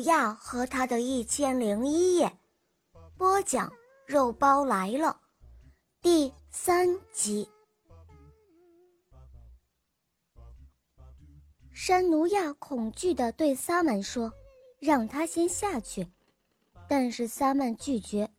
亚和他的一千零一夜，播讲肉包来了，第三集。山奴亚恐惧地对萨满说：“让他先下去。”但是萨曼拒绝，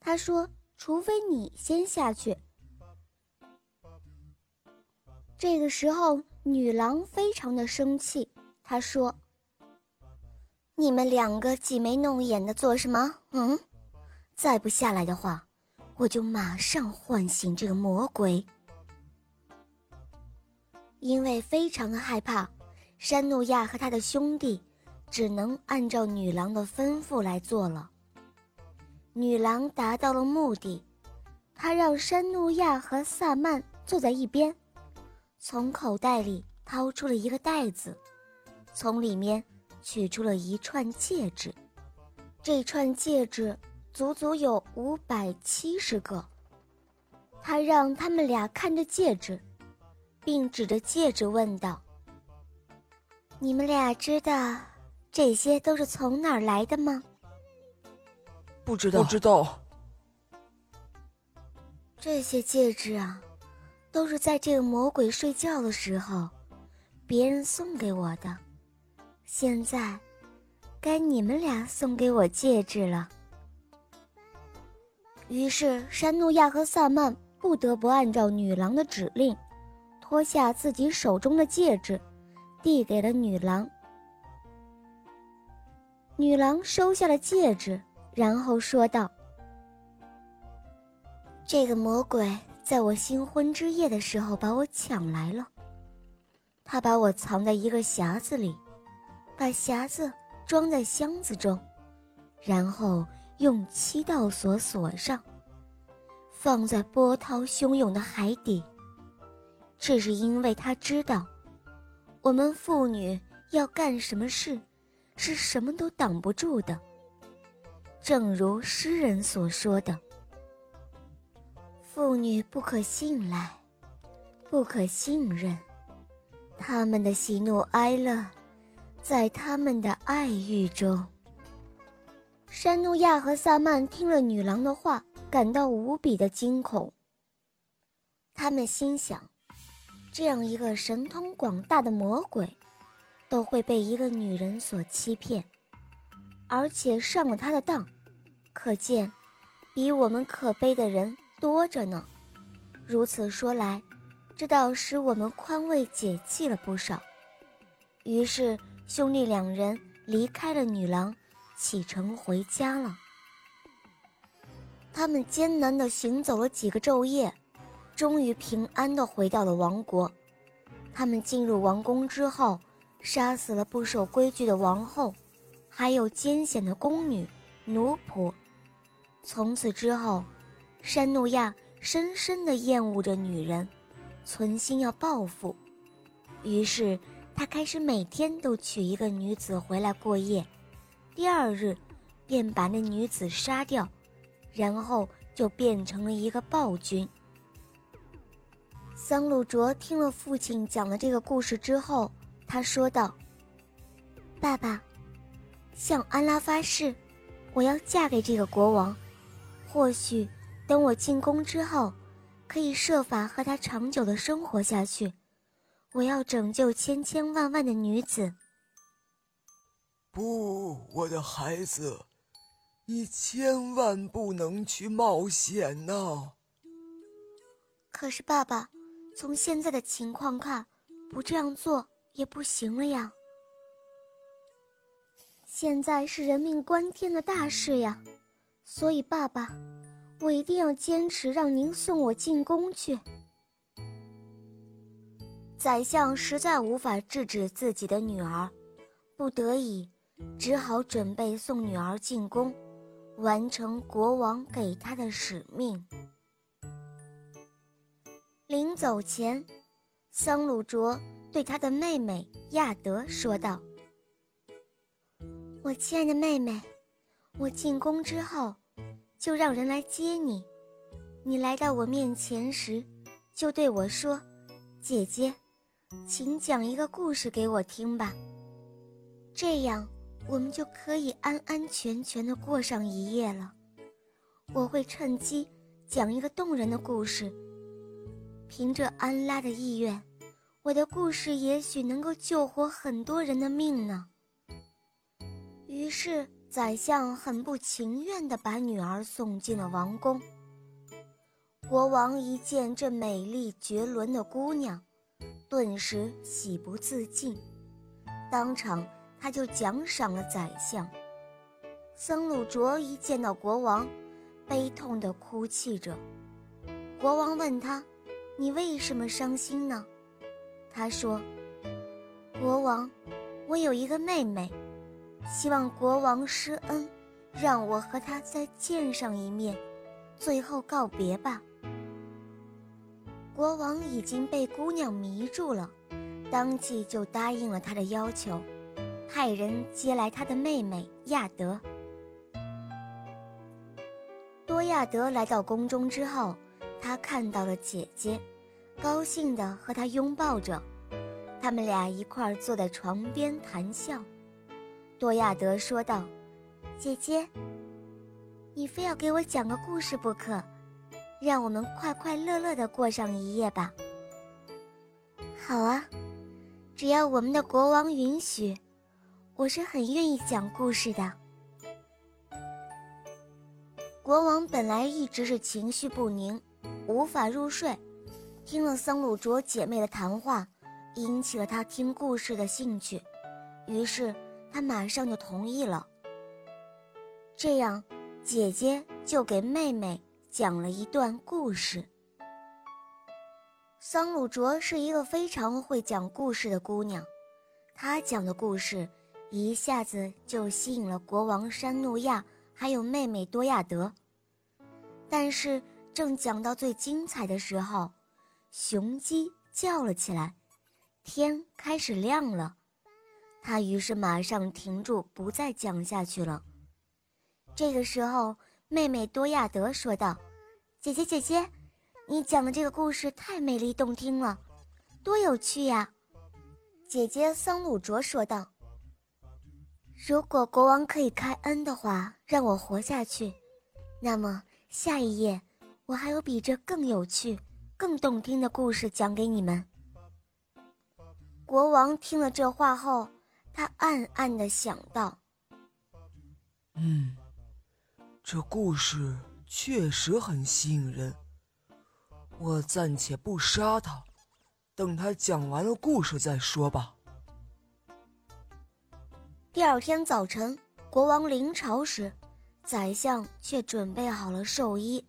他说：“除非你先下去。”这个时候，女郎非常的生气，她说。你们两个挤眉弄眼的做什么？嗯，再不下来的话，我就马上唤醒这个魔鬼。因为非常的害怕，山努亚和他的兄弟只能按照女郎的吩咐来做了。女郎达到了目的，她让山努亚和萨曼坐在一边，从口袋里掏出了一个袋子，从里面。取出了一串戒指，这串戒指足足有五百七十个。他让他们俩看着戒指，并指着戒指问道：“你们俩知道这些都是从哪儿来的吗？”“不知道。”“不知道。”“这些戒指啊，都是在这个魔鬼睡觉的时候，别人送给我的。”现在，该你们俩送给我戒指了。于是，山努亚和萨曼不得不按照女郎的指令，脱下自己手中的戒指，递给了女郎。女郎收下了戒指，然后说道：“这个魔鬼在我新婚之夜的时候把我抢来了，他把我藏在一个匣子里。”把匣子装在箱子中，然后用七道锁锁上，放在波涛汹涌的海底。这是因为他知道，我们妇女要干什么事，是什么都挡不住的。正如诗人所说的：“妇女不可信赖，不可信任，他们的喜怒哀乐。”在他们的爱欲中，山努亚和萨曼听了女郎的话，感到无比的惊恐。他们心想：这样一个神通广大的魔鬼，都会被一个女人所欺骗，而且上了他的当，可见，比我们可悲的人多着呢。如此说来，这倒使我们宽慰解气了不少。于是。兄弟两人离开了女郎，启程回家了。他们艰难地行走了几个昼夜，终于平安地回到了王国。他们进入王宫之后，杀死了不守规矩的王后，还有艰险的宫女、奴仆。从此之后，山努亚深深地厌恶着女人，存心要报复，于是。他开始每天都娶一个女子回来过夜，第二日，便把那女子杀掉，然后就变成了一个暴君。桑鲁卓听了父亲讲了这个故事之后，他说道：“爸爸，向安拉发誓，我要嫁给这个国王。或许等我进宫之后，可以设法和他长久的生活下去。”我要拯救千千万万的女子。不，我的孩子，你千万不能去冒险呐！可是，爸爸，从现在的情况看，不这样做也不行了呀。现在是人命关天的大事呀，所以，爸爸，我一定要坚持让您送我进宫去。宰相实在无法制止自己的女儿，不得已，只好准备送女儿进宫。完成国王给他的使命。临走前，桑鲁卓对他的妹妹亚德说道：“我亲爱的妹妹，我进宫之后，就让人来接你。你来到我面前时，就对我说：‘姐姐，请讲一个故事给我听吧。’这样，我们就可以安安全全的过上一夜了。我会趁机讲一个动人的故事。”凭着安拉的意愿，我的故事也许能够救活很多人的命呢。于是，宰相很不情愿地把女儿送进了王宫。国王一见这美丽绝伦的姑娘，顿时喜不自禁，当场他就奖赏了宰相。僧鲁卓一见到国王，悲痛地哭泣着。国王问他。你为什么伤心呢？他说：“国王，我有一个妹妹，希望国王施恩，让我和她再见上一面，最后告别吧。”国王已经被姑娘迷住了，当即就答应了他的要求，派人接来他的妹妹亚德。多亚德来到宫中之后。他看到了姐姐，高兴地和她拥抱着，他们俩一块儿坐在床边谈笑。多亚德说道：“姐姐，你非要给我讲个故事不可，让我们快快乐乐的过上一夜吧。”“好啊，只要我们的国王允许，我是很愿意讲故事的。”国王本来一直是情绪不宁。无法入睡，听了桑鲁卓姐妹的谈话，引起了他听故事的兴趣，于是他马上就同意了。这样，姐姐就给妹妹讲了一段故事。桑鲁卓是一个非常会讲故事的姑娘，她讲的故事一下子就吸引了国王山努亚还有妹妹多亚德，但是。正讲到最精彩的时候，雄鸡叫了起来，天开始亮了。他于是马上停住，不再讲下去了。这个时候，妹妹多亚德说道：“姐姐，姐姐，你讲的这个故事太美丽动听了，多有趣呀！”姐姐桑鲁卓说道：“如果国王可以开恩的话，让我活下去，那么下一页。”我还有比这更有趣、更动听的故事讲给你们。国王听了这话后，他暗暗的想到：“嗯，这故事确实很吸引人。我暂且不杀他，等他讲完了故事再说吧。”第二天早晨，国王临朝时，宰相却准备好了寿衣。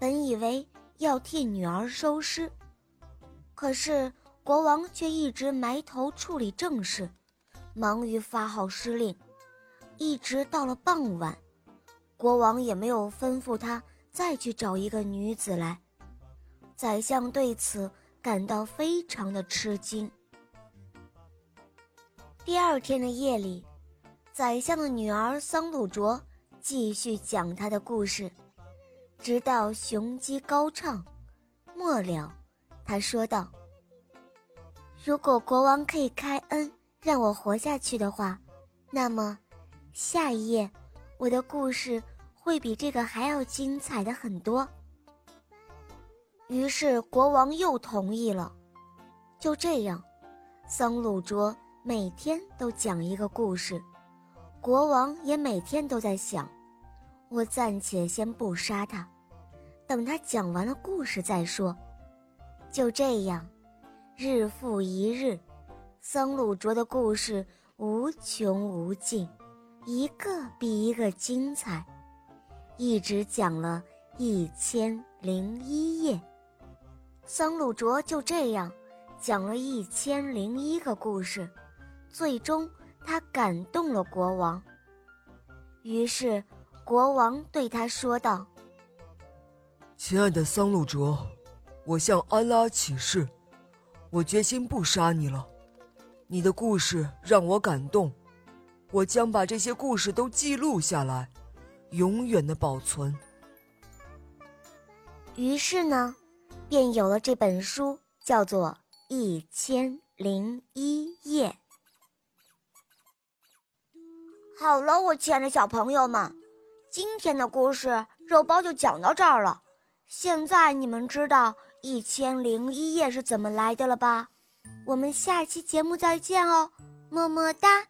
本以为要替女儿收尸，可是国王却一直埋头处理政事，忙于发号施令，一直到了傍晚，国王也没有吩咐他再去找一个女子来。宰相对此感到非常的吃惊。第二天的夜里，宰相的女儿桑鲁卓继续讲他的故事。直到雄鸡高唱，末了，他说道：“如果国王可以开恩让我活下去的话，那么下一页我的故事会比这个还要精彩的很多。”于是国王又同意了。就这样，桑鲁卓每天都讲一个故事，国王也每天都在想。我暂且先不杀他，等他讲完了故事再说。就这样，日复一日，桑鲁卓的故事无穷无尽，一个比一个精彩，一直讲了一千零一夜。桑鲁卓就这样讲了一千零一个故事，最终他感动了国王，于是。国王对他说道：“亲爱的桑鲁卓，我向安拉起誓，我决心不杀你了。你的故事让我感动，我将把这些故事都记录下来，永远的保存。”于是呢，便有了这本书，叫做《一千零一夜》。好了，我亲爱的小朋友们，今天的故事肉包就讲到这儿了。现在你们知道《一千零一夜》是怎么来的了吧？我们下期节目再见哦，么么哒。